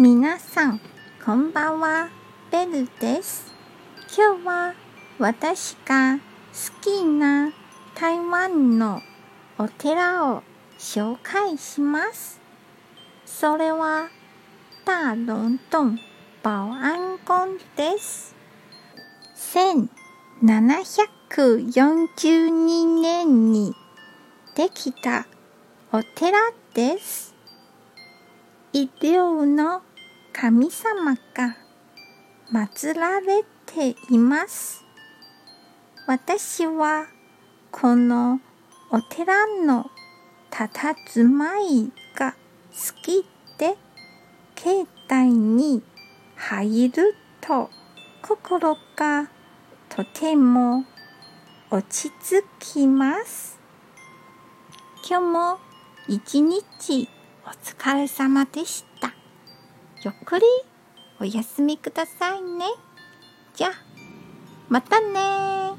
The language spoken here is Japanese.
皆さん、こんばんは。ベルです。今日は私が好きな台湾のお寺を紹介します。それは大龍洞保安宮です。1742年にできたお寺です。医療の神様が祀られています。私はこのお寺の佇まいが好きで、境内に入ると心がとても落ち着きます。今日も一日お疲れ様でした。ゆっくりお休みくださいね。じゃあ、またね